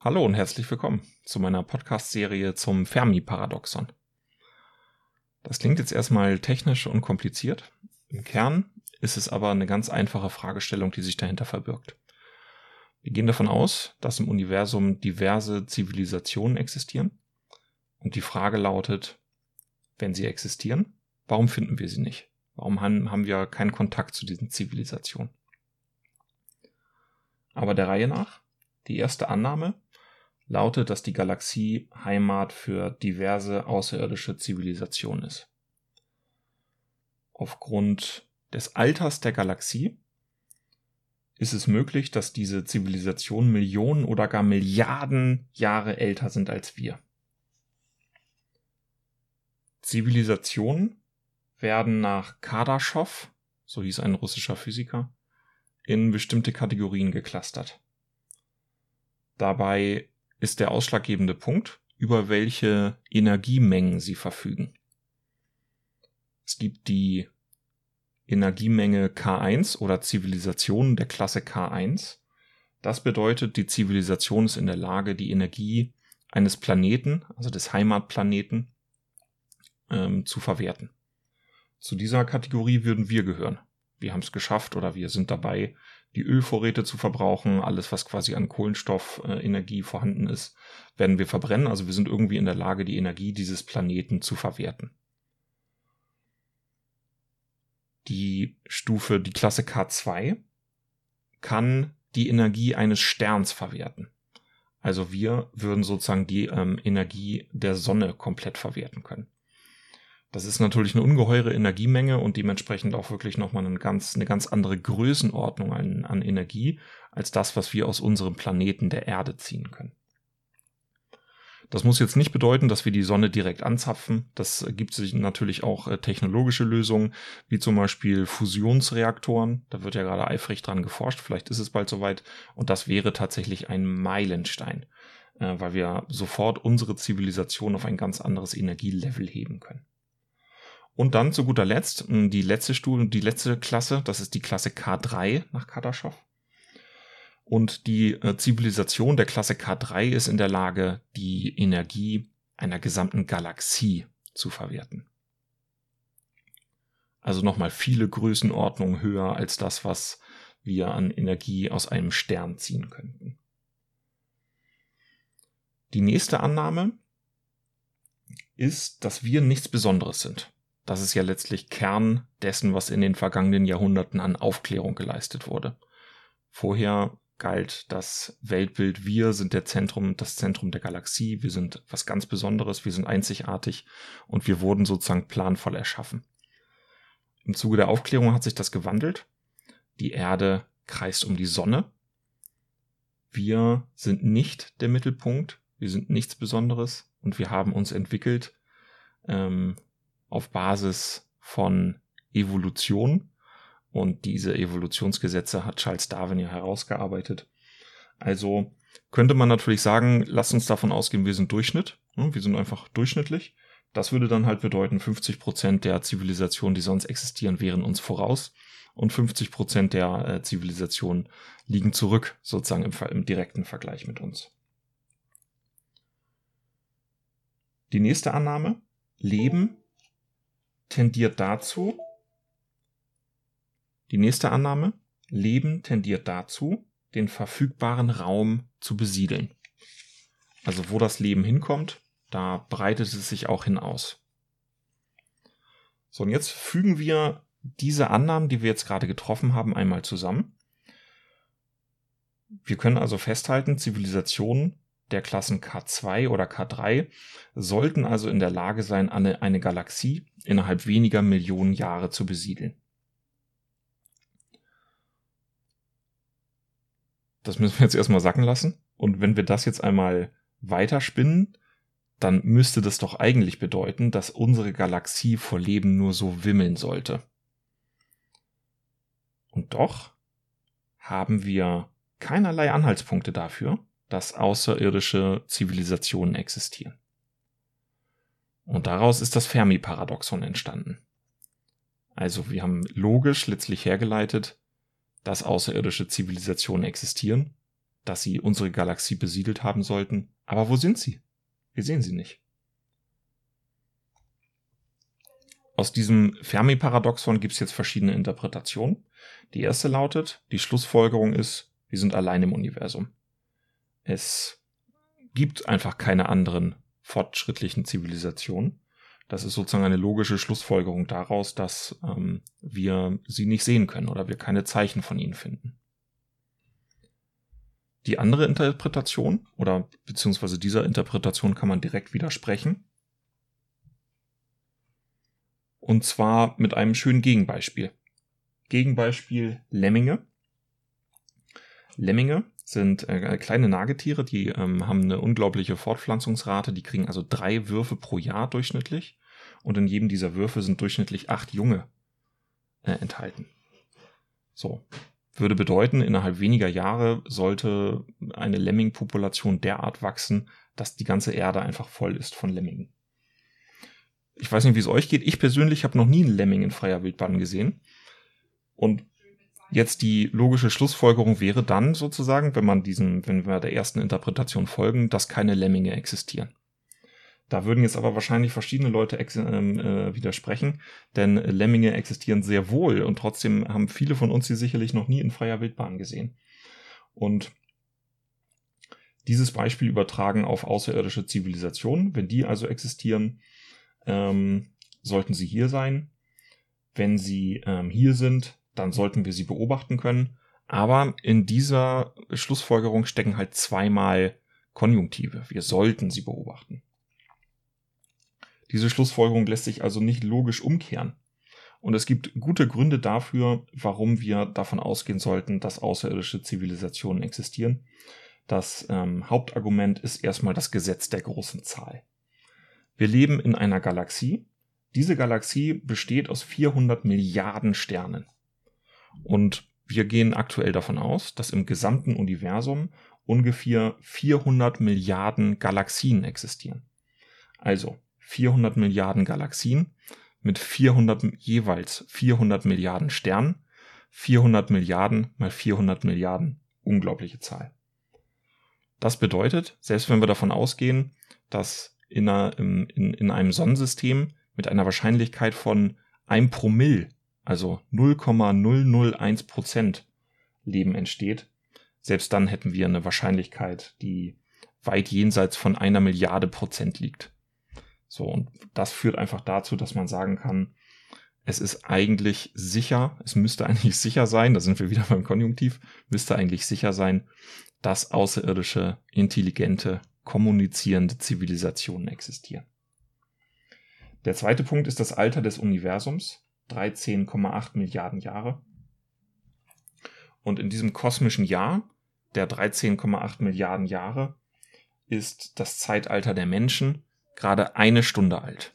Hallo und herzlich willkommen zu meiner Podcast-Serie zum Fermi-Paradoxon. Das klingt jetzt erstmal technisch und kompliziert. Im Kern ist es aber eine ganz einfache Fragestellung, die sich dahinter verbirgt. Wir gehen davon aus, dass im Universum diverse Zivilisationen existieren. Und die Frage lautet, wenn sie existieren, warum finden wir sie nicht? Warum haben wir keinen Kontakt zu diesen Zivilisationen? Aber der Reihe nach, die erste Annahme lautet, dass die Galaxie Heimat für diverse außerirdische Zivilisationen ist. Aufgrund des Alters der Galaxie ist es möglich, dass diese Zivilisationen Millionen oder gar Milliarden Jahre älter sind als wir. Zivilisationen werden nach Kardaschow, so hieß ein russischer Physiker, in bestimmte Kategorien geklustert. Dabei ist der ausschlaggebende Punkt, über welche Energiemengen sie verfügen. Es gibt die Energiemenge K1 oder Zivilisation der Klasse K1. Das bedeutet, die Zivilisation ist in der Lage, die Energie eines Planeten, also des Heimatplaneten, ähm, zu verwerten. Zu dieser Kategorie würden wir gehören. Wir haben es geschafft oder wir sind dabei, die Ölvorräte zu verbrauchen. Alles, was quasi an Kohlenstoffenergie äh, vorhanden ist, werden wir verbrennen. Also wir sind irgendwie in der Lage, die Energie dieses Planeten zu verwerten. Die Stufe, die Klasse K2 kann die Energie eines Sterns verwerten. Also wir würden sozusagen die ähm, Energie der Sonne komplett verwerten können. Das ist natürlich eine ungeheure Energiemenge und dementsprechend auch wirklich nochmal eine ganz, eine ganz andere Größenordnung an, an Energie als das, was wir aus unserem Planeten der Erde ziehen können. Das muss jetzt nicht bedeuten, dass wir die Sonne direkt anzapfen. Das gibt sich natürlich auch äh, technologische Lösungen, wie zum Beispiel Fusionsreaktoren. Da wird ja gerade eifrig dran geforscht. Vielleicht ist es bald soweit. Und das wäre tatsächlich ein Meilenstein, äh, weil wir sofort unsere Zivilisation auf ein ganz anderes Energielevel heben können. Und dann zu guter Letzt die letzte Stufe, die letzte Klasse, das ist die Klasse K3 nach Kardaschow. Und die äh, Zivilisation der Klasse K3 ist in der Lage, die Energie einer gesamten Galaxie zu verwerten. Also nochmal viele Größenordnungen höher als das, was wir an Energie aus einem Stern ziehen könnten. Die nächste Annahme ist, dass wir nichts Besonderes sind. Das ist ja letztlich Kern dessen, was in den vergangenen Jahrhunderten an Aufklärung geleistet wurde. Vorher galt das Weltbild, wir sind der Zentrum, das Zentrum der Galaxie, wir sind was ganz Besonderes, wir sind einzigartig und wir wurden sozusagen planvoll erschaffen. Im Zuge der Aufklärung hat sich das gewandelt. Die Erde kreist um die Sonne. Wir sind nicht der Mittelpunkt, wir sind nichts Besonderes und wir haben uns entwickelt ähm, auf Basis von Evolution. Und diese Evolutionsgesetze hat Charles Darwin ja herausgearbeitet. Also könnte man natürlich sagen, lasst uns davon ausgehen, wir sind Durchschnitt. Wir sind einfach durchschnittlich. Das würde dann halt bedeuten, 50 Prozent der Zivilisationen, die sonst existieren, wären uns voraus. Und 50 Prozent der äh, Zivilisationen liegen zurück, sozusagen im, im direkten Vergleich mit uns. Die nächste Annahme. Leben tendiert dazu, die nächste Annahme, Leben tendiert dazu, den verfügbaren Raum zu besiedeln. Also wo das Leben hinkommt, da breitet es sich auch hinaus. So, und jetzt fügen wir diese Annahmen, die wir jetzt gerade getroffen haben, einmal zusammen. Wir können also festhalten, Zivilisationen der Klassen K2 oder K3 sollten also in der Lage sein, eine, eine Galaxie innerhalb weniger Millionen Jahre zu besiedeln. Das müssen wir jetzt erstmal sacken lassen. Und wenn wir das jetzt einmal weiterspinnen, dann müsste das doch eigentlich bedeuten, dass unsere Galaxie vor Leben nur so wimmeln sollte. Und doch haben wir keinerlei Anhaltspunkte dafür, dass außerirdische Zivilisationen existieren. Und daraus ist das Fermi-Paradoxon entstanden. Also wir haben logisch letztlich hergeleitet, dass außerirdische Zivilisationen existieren. dass sie unsere Galaxie besiedelt haben sollten. Aber wo sind sie? Wir sehen sie nicht. Aus diesem Fermi-Paradoxon gibt es jetzt verschiedene Interpretationen. Die erste lautet, die Schlussfolgerung ist, wir sind allein im Universum. Es gibt einfach keine anderen fortschrittlichen Zivilisationen. Das ist sozusagen eine logische Schlussfolgerung daraus, dass ähm, wir sie nicht sehen können oder wir keine Zeichen von ihnen finden. Die andere Interpretation oder beziehungsweise dieser Interpretation kann man direkt widersprechen. Und zwar mit einem schönen Gegenbeispiel. Gegenbeispiel Lemminge. Lemminge sind äh, kleine Nagetiere, die ähm, haben eine unglaubliche Fortpflanzungsrate. Die kriegen also drei Würfe pro Jahr durchschnittlich. Und in jedem dieser Würfe sind durchschnittlich acht Junge äh, enthalten. So. Würde bedeuten, innerhalb weniger Jahre sollte eine Lemming-Population derart wachsen, dass die ganze Erde einfach voll ist von Lemmingen ich weiß nicht, wie es euch geht. Ich persönlich habe noch nie einen Lemming in freier Wildbahn gesehen. Und jetzt die logische Schlussfolgerung wäre dann sozusagen, wenn man diesen, wenn wir der ersten Interpretation folgen, dass keine Lemminge existieren. Da würden jetzt aber wahrscheinlich verschiedene Leute ähm, äh, widersprechen, denn Lemminge existieren sehr wohl und trotzdem haben viele von uns sie sicherlich noch nie in freier Wildbahn gesehen. Und dieses Beispiel übertragen auf außerirdische Zivilisationen, wenn die also existieren, ähm, sollten sie hier sein. Wenn sie ähm, hier sind, dann sollten wir sie beobachten können. Aber in dieser Schlussfolgerung stecken halt zweimal Konjunktive. Wir sollten sie beobachten. Diese Schlussfolgerung lässt sich also nicht logisch umkehren. Und es gibt gute Gründe dafür, warum wir davon ausgehen sollten, dass außerirdische Zivilisationen existieren. Das ähm, Hauptargument ist erstmal das Gesetz der großen Zahl. Wir leben in einer Galaxie. Diese Galaxie besteht aus 400 Milliarden Sternen. Und wir gehen aktuell davon aus, dass im gesamten Universum ungefähr 400 Milliarden Galaxien existieren. Also 400 Milliarden Galaxien mit 400 jeweils 400 Milliarden Sternen. 400 Milliarden mal 400 Milliarden, unglaubliche Zahl. Das bedeutet, selbst wenn wir davon ausgehen, dass in, einer, in, in einem Sonnensystem mit einer Wahrscheinlichkeit von 1 Promille, also 0,001 Prozent Leben entsteht, selbst dann hätten wir eine Wahrscheinlichkeit, die weit jenseits von einer Milliarde Prozent liegt. So, und das führt einfach dazu, dass man sagen kann, es ist eigentlich sicher, es müsste eigentlich sicher sein, da sind wir wieder beim Konjunktiv, müsste eigentlich sicher sein, dass außerirdische, intelligente kommunizierende Zivilisationen existieren. Der zweite Punkt ist das Alter des Universums, 13,8 Milliarden Jahre. Und in diesem kosmischen Jahr, der 13,8 Milliarden Jahre, ist das Zeitalter der Menschen gerade eine Stunde alt.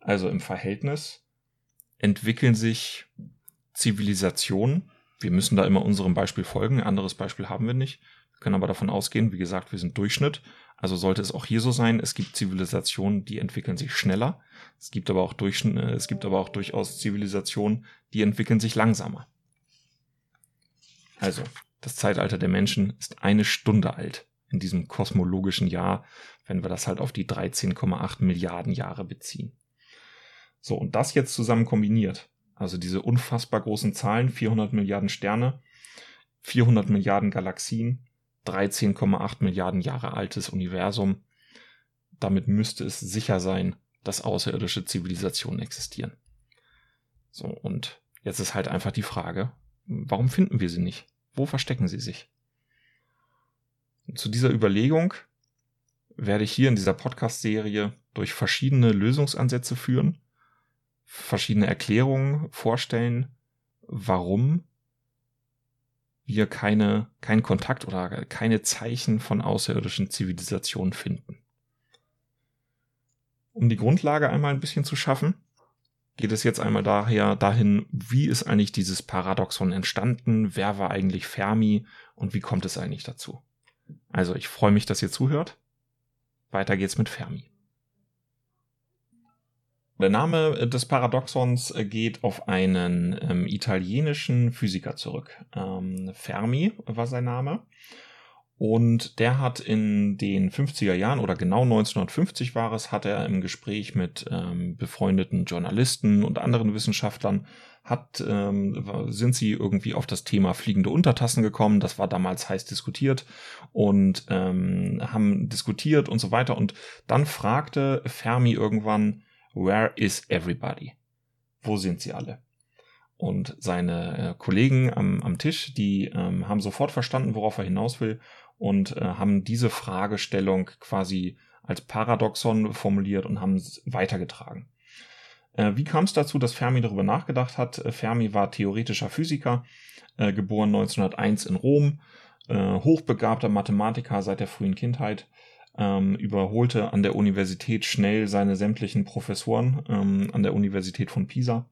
Also im Verhältnis entwickeln sich Zivilisationen, wir müssen da immer unserem Beispiel folgen, ein anderes Beispiel haben wir nicht, können aber davon ausgehen, wie gesagt, wir sind Durchschnitt. Also sollte es auch hier so sein. Es gibt Zivilisationen, die entwickeln sich schneller. Es gibt aber auch, Durchschnitt, äh, es gibt aber auch durchaus Zivilisationen, die entwickeln sich langsamer. Also, das Zeitalter der Menschen ist eine Stunde alt in diesem kosmologischen Jahr, wenn wir das halt auf die 13,8 Milliarden Jahre beziehen. So, und das jetzt zusammen kombiniert, also diese unfassbar großen Zahlen, 400 Milliarden Sterne, 400 Milliarden Galaxien, 13,8 Milliarden Jahre altes Universum. Damit müsste es sicher sein, dass außerirdische Zivilisationen existieren. So, und jetzt ist halt einfach die Frage, warum finden wir sie nicht? Wo verstecken sie sich? Zu dieser Überlegung werde ich hier in dieser Podcast-Serie durch verschiedene Lösungsansätze führen, verschiedene Erklärungen vorstellen, warum wir keine, keinen Kontakt oder keine Zeichen von außerirdischen Zivilisationen finden. Um die Grundlage einmal ein bisschen zu schaffen, geht es jetzt einmal daher dahin, wie ist eigentlich dieses Paradoxon entstanden, wer war eigentlich Fermi und wie kommt es eigentlich dazu. Also ich freue mich, dass ihr zuhört. Weiter geht's mit Fermi. Der Name des Paradoxons äh, geht auf einen ähm, italienischen Physiker zurück. Ähm, Fermi war sein Name. Und der hat in den 50er Jahren oder genau 1950 war es, hat er im Gespräch mit ähm, befreundeten Journalisten und anderen Wissenschaftlern hat, ähm, sind sie irgendwie auf das Thema fliegende Untertassen gekommen. Das war damals heiß diskutiert und ähm, haben diskutiert und so weiter. Und dann fragte Fermi irgendwann, Where is everybody? Wo sind sie alle? Und seine äh, Kollegen am, am Tisch, die ähm, haben sofort verstanden, worauf er hinaus will und äh, haben diese Fragestellung quasi als Paradoxon formuliert und haben es weitergetragen. Äh, wie kam es dazu, dass Fermi darüber nachgedacht hat? Äh, Fermi war theoretischer Physiker, äh, geboren 1901 in Rom, äh, hochbegabter Mathematiker seit der frühen Kindheit, ähm, überholte an der Universität schnell seine sämtlichen Professoren ähm, an der Universität von Pisa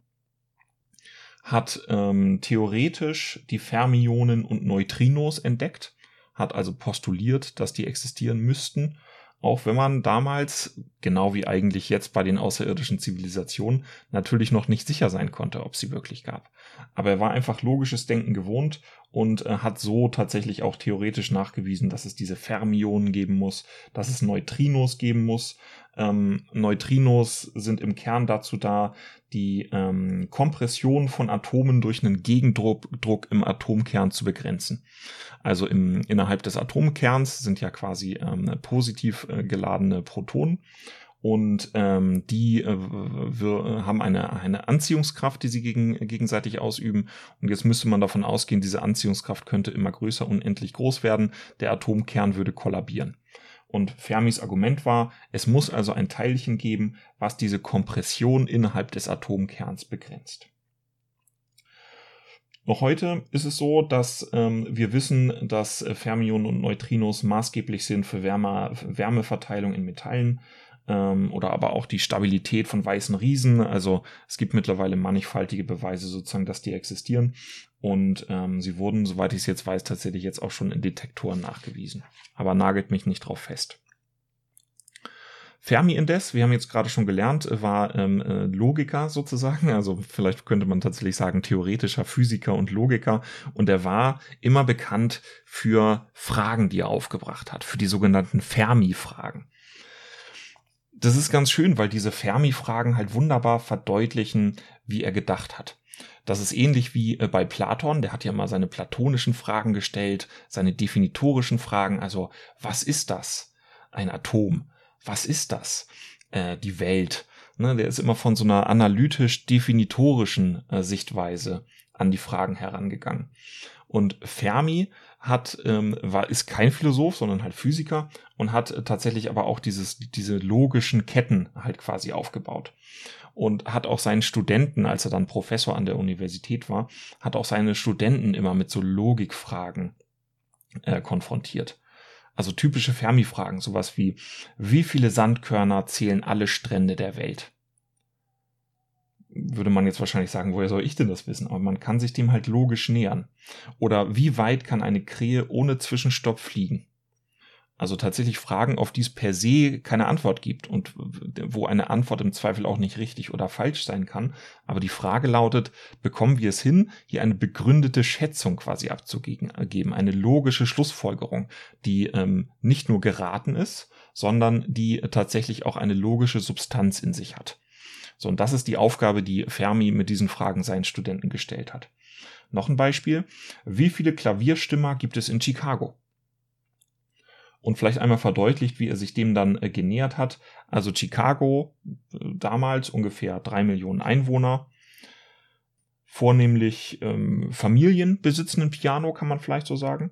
hat ähm, theoretisch die Fermionen und Neutrinos entdeckt hat also postuliert, dass die existieren müssten, auch wenn man damals, genau wie eigentlich jetzt bei den außerirdischen Zivilisationen, natürlich noch nicht sicher sein konnte, ob sie wirklich gab. Aber er war einfach logisches Denken gewohnt und äh, hat so tatsächlich auch theoretisch nachgewiesen, dass es diese Fermionen geben muss, dass es Neutrinos geben muss. Ähm, Neutrinos sind im Kern dazu da, die ähm, Kompression von Atomen durch einen Gegendruck Druck im Atomkern zu begrenzen. Also im, innerhalb des Atomkerns sind ja quasi ähm, positiv äh, geladene Protonen und ähm, die äh, wir, haben eine, eine Anziehungskraft, die sie gegen, gegenseitig ausüben. Und jetzt müsste man davon ausgehen, diese Anziehungskraft könnte immer größer, unendlich groß werden. Der Atomkern würde kollabieren. Und Fermis Argument war, es muss also ein Teilchen geben, was diese Kompression innerhalb des Atomkerns begrenzt. Noch heute ist es so, dass ähm, wir wissen, dass Fermionen und Neutrinos maßgeblich sind für Wärme, Wärmeverteilung in Metallen ähm, oder aber auch die Stabilität von weißen Riesen. Also es gibt mittlerweile mannigfaltige Beweise sozusagen, dass die existieren. Und ähm, sie wurden, soweit ich es jetzt weiß, tatsächlich jetzt auch schon in Detektoren nachgewiesen. Aber nagelt mich nicht drauf fest. Fermi indes, wir haben jetzt gerade schon gelernt, war ähm, äh, Logiker sozusagen, also vielleicht könnte man tatsächlich sagen theoretischer Physiker und Logiker und er war immer bekannt für Fragen, die er aufgebracht hat, für die sogenannten Fermi-Fragen das ist ganz schön, weil diese Fermi-Fragen halt wunderbar verdeutlichen, wie er gedacht hat. Das ist ähnlich wie äh, bei Platon, der hat ja mal seine platonischen Fragen gestellt, seine definitorischen Fragen, also was ist das? Ein Atom. Was ist das? Äh, die Welt. Ne, der ist immer von so einer analytisch-definitorischen äh, Sichtweise an die Fragen herangegangen. Und Fermi hat, ähm, war, ist kein Philosoph, sondern halt Physiker und hat tatsächlich aber auch dieses, diese logischen Ketten halt quasi aufgebaut. Und hat auch seinen Studenten, als er dann Professor an der Universität war, hat auch seine Studenten immer mit so Logikfragen äh, konfrontiert. Also typische Fermi-Fragen, sowas wie, wie viele Sandkörner zählen alle Strände der Welt? Würde man jetzt wahrscheinlich sagen, woher soll ich denn das wissen? Aber man kann sich dem halt logisch nähern. Oder wie weit kann eine Krähe ohne Zwischenstopp fliegen? Also tatsächlich Fragen, auf die es per se keine Antwort gibt und wo eine Antwort im Zweifel auch nicht richtig oder falsch sein kann. Aber die Frage lautet, bekommen wir es hin, hier eine begründete Schätzung quasi abzugeben, eine logische Schlussfolgerung, die ähm, nicht nur geraten ist, sondern die tatsächlich auch eine logische Substanz in sich hat. So, und das ist die Aufgabe, die Fermi mit diesen Fragen seinen Studenten gestellt hat. Noch ein Beispiel. Wie viele Klavierstimmer gibt es in Chicago? Und vielleicht einmal verdeutlicht, wie er sich dem dann äh, genähert hat. Also Chicago, äh, damals ungefähr drei Millionen Einwohner, vornehmlich ähm, Familien besitzen ein Piano, kann man vielleicht so sagen.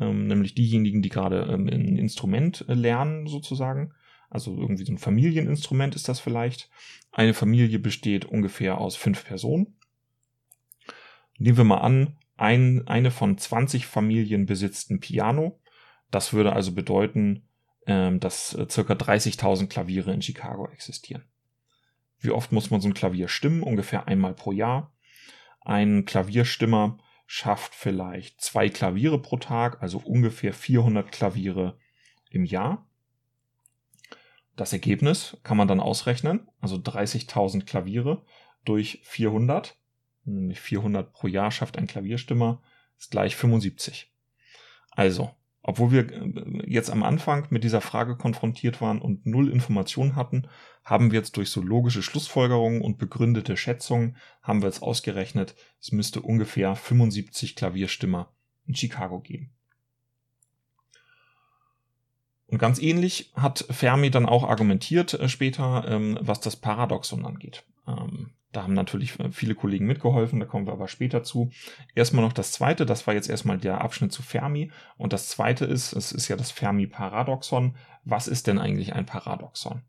Ähm, nämlich diejenigen, die gerade ähm, ein Instrument äh, lernen, sozusagen. Also irgendwie so ein Familieninstrument ist das vielleicht. Eine Familie besteht ungefähr aus fünf Personen. Nehmen wir mal an, ein, eine von 20 Familien besitzt ein Piano. Das würde also bedeuten, ähm, dass äh, circa 30.000 Klaviere in Chicago existieren. Wie oft muss man so ein Klavier stimmen? Ungefähr einmal pro Jahr. Ein Klavierstimmer schafft vielleicht zwei Klaviere pro Tag, also ungefähr 400 Klaviere im Jahr. Das Ergebnis kann man dann ausrechnen, also 30.000 Klaviere durch 400, nämlich 400 pro Jahr schafft ein Klavierstimmer, ist gleich 75. Also, Obwohl wir äh, jetzt am Anfang mit dieser Frage konfrontiert waren und null Informationen hatten, haben wir jetzt durch so logische Schlussfolgerungen und begründete Schätzungen, haben wir jetzt ausgerechnet, es müsste ungefähr 75 Klavierstimmer in Chicago geben. Und ganz ähnlich hat Fermi dann auch argumentiert äh, später, ähm, was das Paradoxon angeht. Ähm, da haben natürlich äh, viele Kollegen mitgeholfen, da kommen wir aber später zu. Erstmal noch das zweite, das war jetzt erstmal der Abschnitt zu Fermi. Und das zweite ist, es ist ja das Fermi-Paradoxon. Was ist denn eigentlich ein Paradoxon?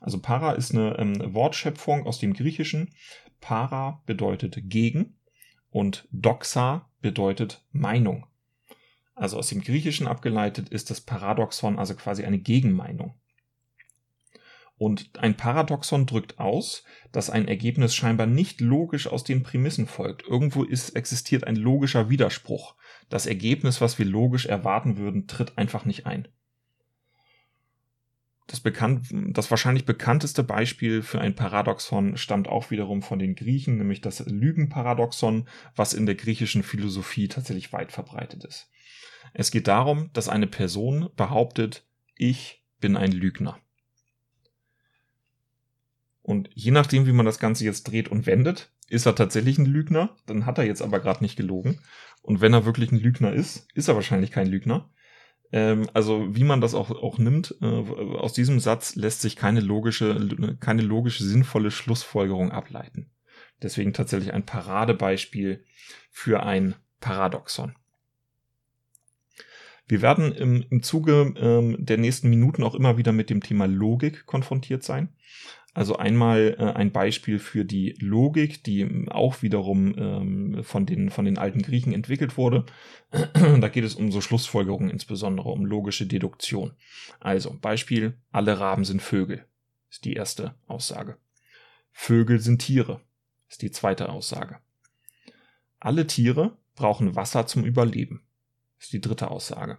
Also Para ist eine ähm, Wortschöpfung aus dem Griechischen. Para bedeutet gegen und Doxa bedeutet Meinung. Also aus dem Griechischen abgeleitet ist das Paradoxon also quasi eine Gegenmeinung. Und ein Paradoxon drückt aus, dass ein Ergebnis scheinbar nicht logisch aus den Prämissen folgt. Irgendwo ist, existiert ein logischer Widerspruch. Das Ergebnis, was wir logisch erwarten würden, tritt einfach nicht ein. Das, bekannt, das wahrscheinlich bekannteste Beispiel für ein Paradoxon stammt auch wiederum von den Griechen, nämlich das Lügenparadoxon, was in der griechischen Philosophie tatsächlich weit verbreitet ist. Es geht darum, dass eine Person behauptet, ich bin ein Lügner. Und je nachdem, wie man das Ganze jetzt dreht und wendet, ist er tatsächlich ein Lügner, dann hat er jetzt aber gerade nicht gelogen. Und wenn er wirklich ein Lügner ist, ist er wahrscheinlich kein Lügner. Ähm, also wie man das auch, auch nimmt, äh, aus diesem Satz lässt sich keine logische, keine logische, sinnvolle Schlussfolgerung ableiten. Deswegen tatsächlich ein Paradebeispiel für ein Paradoxon. Wir werden im, im Zuge ähm, der nächsten Minuten auch immer wieder mit dem Thema Logik konfrontiert sein. Also einmal äh, ein Beispiel für die Logik, die auch wiederum ähm, von, den, von den alten Griechen entwickelt wurde. da geht es um so Schlussfolgerungen, insbesondere um logische Deduktion. Also Beispiel, alle Raben sind Vögel, ist die erste Aussage. Vögel sind Tiere, ist die zweite Aussage. Alle Tiere brauchen Wasser zum Überleben, ist die dritte Aussage.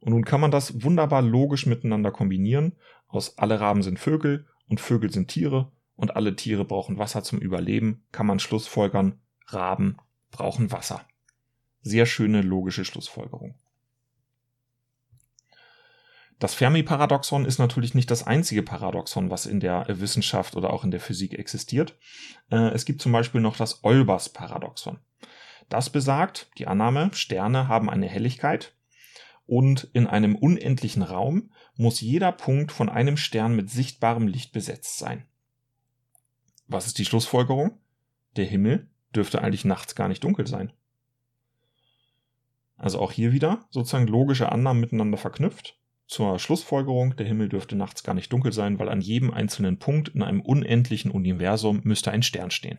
Und nun kann man das wunderbar logisch miteinander kombinieren. Aus alle Raben sind Vögel und Vögel sind Tiere und alle Tiere brauchen Wasser zum Überleben, kann man schlussfolgern, Raben brauchen Wasser. Sehr schöne logische Schlussfolgerung. Das Fermi-Paradoxon ist natürlich nicht das einzige Paradoxon, was in der Wissenschaft oder auch in der Physik existiert. Äh, es gibt zum Beispiel noch das Olbers-Paradoxon. Das besagt, die Annahme, Sterne haben eine Helligkeit und in einem unendlichen Raum muss jeder Punkt von einem Stern mit sichtbarem Licht besetzt sein. Was ist die Schlussfolgerung? Der Himmel dürfte eigentlich nachts gar nicht dunkel sein. Also auch hier wieder sozusagen logische Annahmen miteinander verknüpft. Zur Schlussfolgerung, der Himmel dürfte nachts gar nicht dunkel sein, weil an jedem einzelnen Punkt in einem unendlichen Universum müsste ein Stern stehen.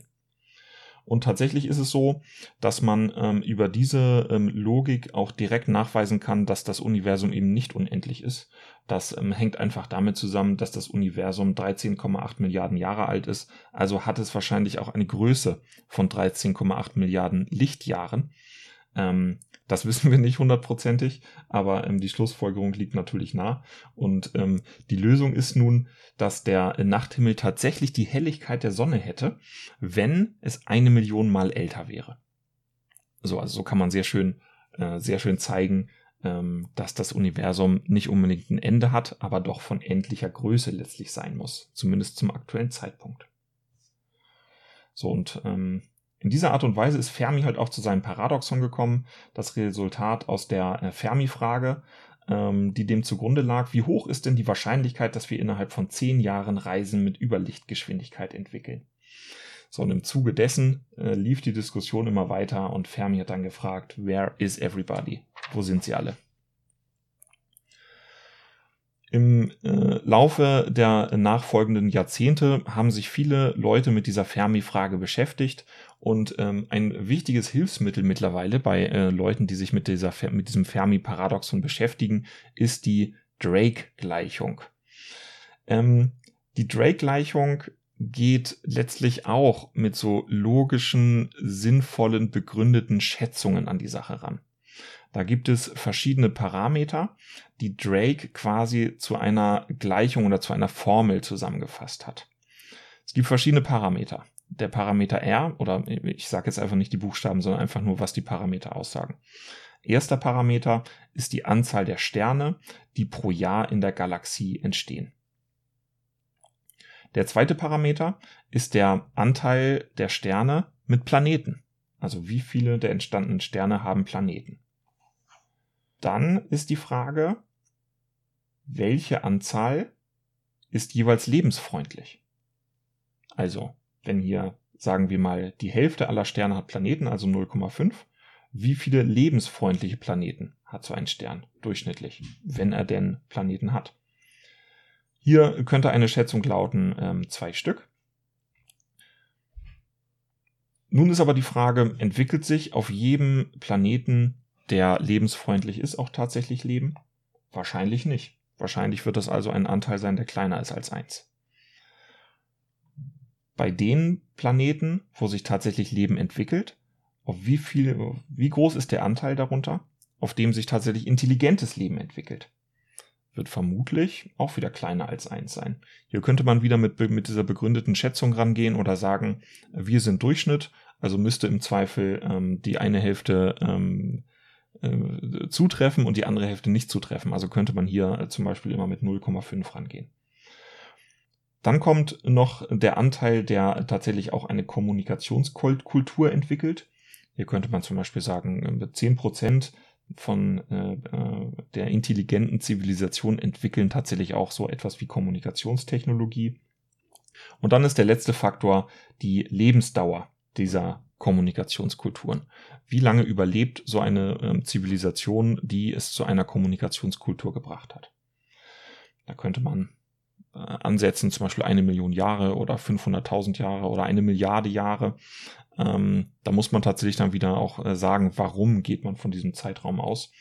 Und tatsächlich ist es so, dass man ähm, über diese ähm, Logik auch direkt nachweisen kann, dass das Universum eben nicht unendlich ist. Das ähm, hängt einfach damit zusammen, dass das Universum 13,8 Milliarden Jahre alt ist. Also hat es wahrscheinlich auch eine Größe von 13,8 Milliarden Lichtjahren. Ähm, das wissen wir nicht hundertprozentig, aber ähm, die Schlussfolgerung liegt natürlich nah. Und ähm, die Lösung ist nun, dass der Nachthimmel tatsächlich die Helligkeit der Sonne hätte, wenn es eine Million Mal älter wäre. So, also so kann man sehr schön, äh, sehr schön zeigen, ähm, dass das Universum nicht unbedingt ein Ende hat, aber doch von endlicher Größe letztlich sein muss, zumindest zum aktuellen Zeitpunkt. So, und ähm, in dieser Art und Weise ist Fermi halt auch zu seinem Paradoxon gekommen, das Resultat aus der äh, Fermi-Frage, ähm, die dem zugrunde lag, wie hoch ist denn die Wahrscheinlichkeit, dass wir innerhalb von zehn Jahren Reisen mit Überlichtgeschwindigkeit entwickeln? So, und im Zuge dessen äh, lief die Diskussion immer weiter und Fermi hat dann gefragt, where is everybody? Wo sind sie alle? Im äh, Laufe der nachfolgenden Jahrzehnte haben sich viele Leute mit dieser Fermi-Frage beschäftigt und ähm, ein wichtiges Hilfsmittel mittlerweile bei äh, Leuten, die sich mit, dieser, mit diesem Fermi-Paradoxon beschäftigen, ist die Drake-Gleichung. Ähm, die Drake-Gleichung geht letztlich auch mit so logischen, sinnvollen, begründeten Schätzungen an die Sache ran. Da gibt es verschiedene Parameter, die Drake quasi zu einer Gleichung oder zu einer Formel zusammengefasst hat. Es gibt verschiedene Parameter. Der Parameter R, oder ich sage jetzt einfach nicht die Buchstaben, sondern einfach nur, was die Parameter aussagen. Erster Parameter ist die Anzahl der Sterne, die pro Jahr in der Galaxie entstehen. Der zweite Parameter ist der Anteil der Sterne mit Planeten. Also wie viele der entstandenen Sterne haben Planeten. Dann ist die Frage, welche Anzahl ist jeweils lebensfreundlich? Also, wenn hier sagen wir mal, die Hälfte aller Sterne hat Planeten, also 0,5, wie viele lebensfreundliche Planeten hat so ein Stern durchschnittlich, wenn er denn Planeten hat. Hier könnte eine Schätzung lauten ähm, zwei Stück. Nun ist aber die Frage, entwickelt sich auf jedem Planeten, der lebensfreundlich ist, auch tatsächlich Leben? Wahrscheinlich nicht. Wahrscheinlich wird das also ein Anteil sein, der kleiner ist als eins. Bei den Planeten, wo sich tatsächlich Leben entwickelt, auf wie viel, wie groß ist der Anteil darunter, auf dem sich tatsächlich intelligentes Leben entwickelt? Wird vermutlich auch wieder kleiner als eins sein. Hier könnte man wieder mit, mit dieser begründeten Schätzung rangehen oder sagen, wir sind Durchschnitt, also müsste im Zweifel ähm, die eine Hälfte ähm, äh, zutreffen und die andere Hälfte nicht zutreffen. Also könnte man hier äh, zum Beispiel immer mit 0,5 rangehen. Dann kommt noch der Anteil, der tatsächlich auch eine Kommunikationskultur entwickelt. Hier könnte man zum Beispiel sagen, 10% von äh, äh, der intelligenten Zivilisation entwickeln tatsächlich auch so etwas wie Kommunikationstechnologie. Und dann ist der letzte Faktor die Lebensdauer dieser Kommunikationskulturen. Wie lange überlebt so eine äh, Zivilisation, die es zu einer Kommunikationskultur gebracht hat? Da könnte man äh, ansetzen, zum Beispiel eine Million Jahre oder 500.000 Jahre oder eine Milliarde Jahre. Ähm, da muss man tatsächlich dann wieder auch äh, sagen, warum geht man von diesem Zeitraum aus.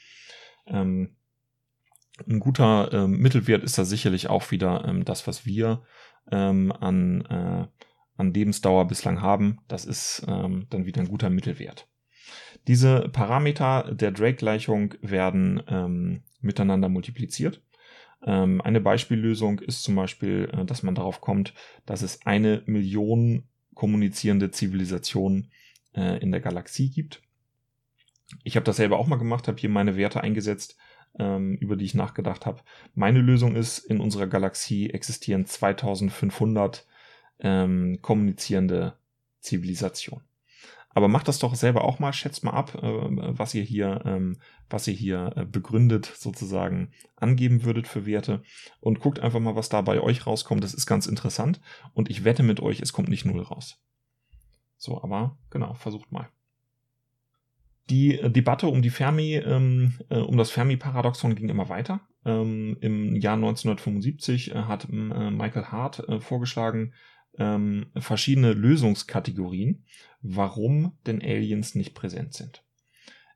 Ähm, ein guter äh, Mittelwert ist da sicherlich auch wieder ähm, das, was wir ähm, an, äh, an Lebensdauer bislang haben. Das ist ähm, dann wieder ein guter Mittelwert. Diese Parameter der Drake-Gleichung werden ähm, miteinander multipliziert. Eine Beispiellösung ist zum Beispiel, äh, dass man darauf kommt, dass es eine Million kommunizierende Zivilisation äh, in der Galaxie gibt. Ich habe das selber auch mal gemacht, habe hier meine Werte eingesetzt, ähm, über die ich nachgedacht habe. Meine Lösung ist, in unserer Galaxie existieren 2500 ähm, kommunizierende Zivilisationen. Aber macht das doch selber auch mal, schätzt mal ab, äh, was ihr hier, ähm, was ihr hier äh, begründet sozusagen angeben würdet für Werte und guckt einfach mal, was da bei euch rauskommt. Das ist ganz interessant und ich wette mit euch, es kommt nicht null raus. So, aber genau, versucht mal. Die äh, Debatte um die Fermi, ähm, äh, um das Fermi-Paradoxon ging immer weiter. Ähm, Im Jahr 1975 äh, hat Michael Hart vorgeschlagen, ähm, verschiedene Lösungskategorien, warum denn Aliens nicht präsent sind.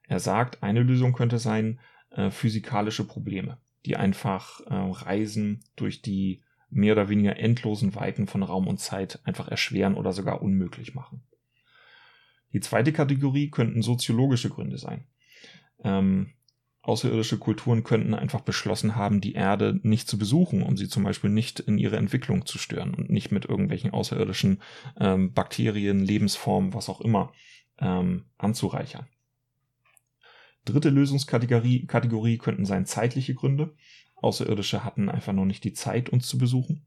Er sagt, eine Lösung könnte sein äh, physikalische Probleme, die einfach äh, Reisen durch die mehr oder weniger endlosen Weiten von Raum und Zeit einfach erschweren oder sogar unmöglich machen. Die zweite Kategorie könnten soziologische Gründe sein. Ähm, außerirdische Kulturen könnten einfach beschlossen haben, die Erde nicht zu besuchen, um sie zum Beispiel nicht in ihre Entwicklung zu stören und nicht mit irgendwelchen außerirdischen ähm, Bakterien, Lebensformen, was auch immer, ähm, anzureichern. Dritte Lösungskategorie Kategorie könnten sein zeitliche Gründe. Außerirdische hatten einfach noch nicht die Zeit, uns zu besuchen.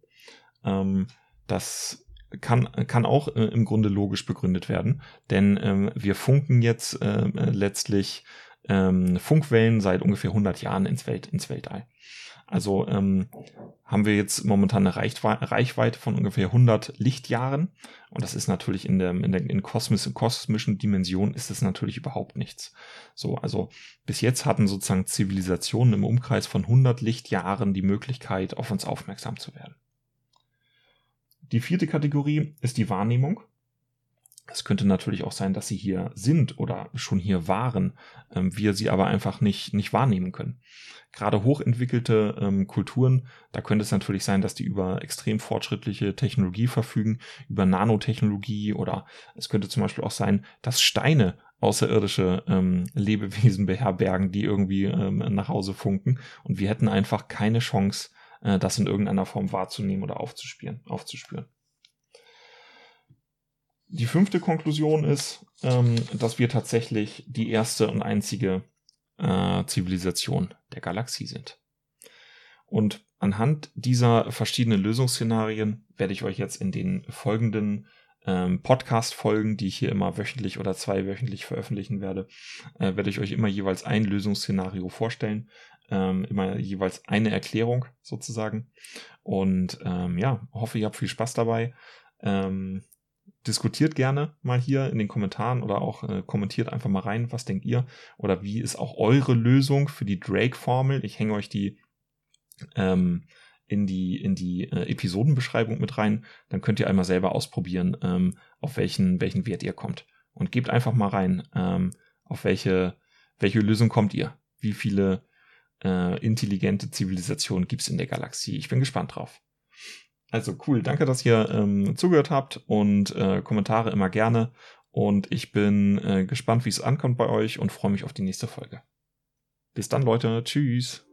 Ähm, das kann, kann auch äh, im Grunde logisch begründet werden, denn ähm, wir funken jetzt äh, letztlich ähm, Funkwellen seit ungefähr 100 Jahren ins, Welt, ins Weltall. Also ähm, haben wir jetzt momentan eine Reichweite von ungefähr 100 Lichtjahren. Und das ist natürlich in der, in der in kosmisch, kosmischen Dimension ist es natürlich überhaupt nichts. So, also bis jetzt hatten sozusagen Zivilisationen im Umkreis von 100 Lichtjahren die Möglichkeit, auf uns aufmerksam zu werden. Die vierte Kategorie ist die Wahrnehmung. Es könnte natürlich auch sein, dass sie hier sind oder schon hier waren, ähm, wir sie aber einfach nicht, nicht wahrnehmen können. Gerade hochentwickelte ähm, Kulturen, da könnte es natürlich sein, dass die über extrem fortschrittliche Technologie verfügen, über Nanotechnologie oder es könnte zum Beispiel auch sein, dass Steine außerirdische ähm, Lebewesen beherbergen, die irgendwie ähm, nach Hause funken und wir hätten einfach keine Chance, äh, das in irgendeiner Form wahrzunehmen oder aufzuspüren. aufzuspüren. Die fünfte Konklusion ist, ähm, dass wir tatsächlich die erste und einzige äh, Zivilisation der Galaxie sind. Und anhand dieser verschiedenen Lösungsszenarien werde ich euch jetzt in den folgenden ähm, Podcast-Folgen, die ich hier immer wöchentlich oder zweiwöchentlich veröffentlichen werde, äh, werde ich euch immer jeweils ein Lösungsszenario vorstellen. Ähm, immer jeweils eine Erklärung sozusagen. Und ähm, ja, hoffe, ihr habt viel Spaß dabei. Ähm, diskutiert gerne mal hier in den Kommentaren oder auch äh, kommentiert einfach mal rein, was denkt ihr oder wie ist auch eure Lösung für die Drake-Formel. Ich hänge euch die ähm, in die, in die äh, Episodenbeschreibung mit rein. Dann könnt ihr einmal selber ausprobieren, ähm, auf welchen, welchen Wert ihr kommt. Und gebt einfach mal rein, ähm, auf welche, welche Lösung kommt ihr. Wie viele äh, intelligente Zivilisationen gibt's in der Galaxie? Ich bin gespannt drauf. Also cool, danke, dass ihr ähm, zugehört habt und äh, Kommentare immer gerne. Und ich bin äh, gespannt, wie es ankommt bei euch und freue mich auf die nächste Folge. Bis dann, Leute. Tschüss.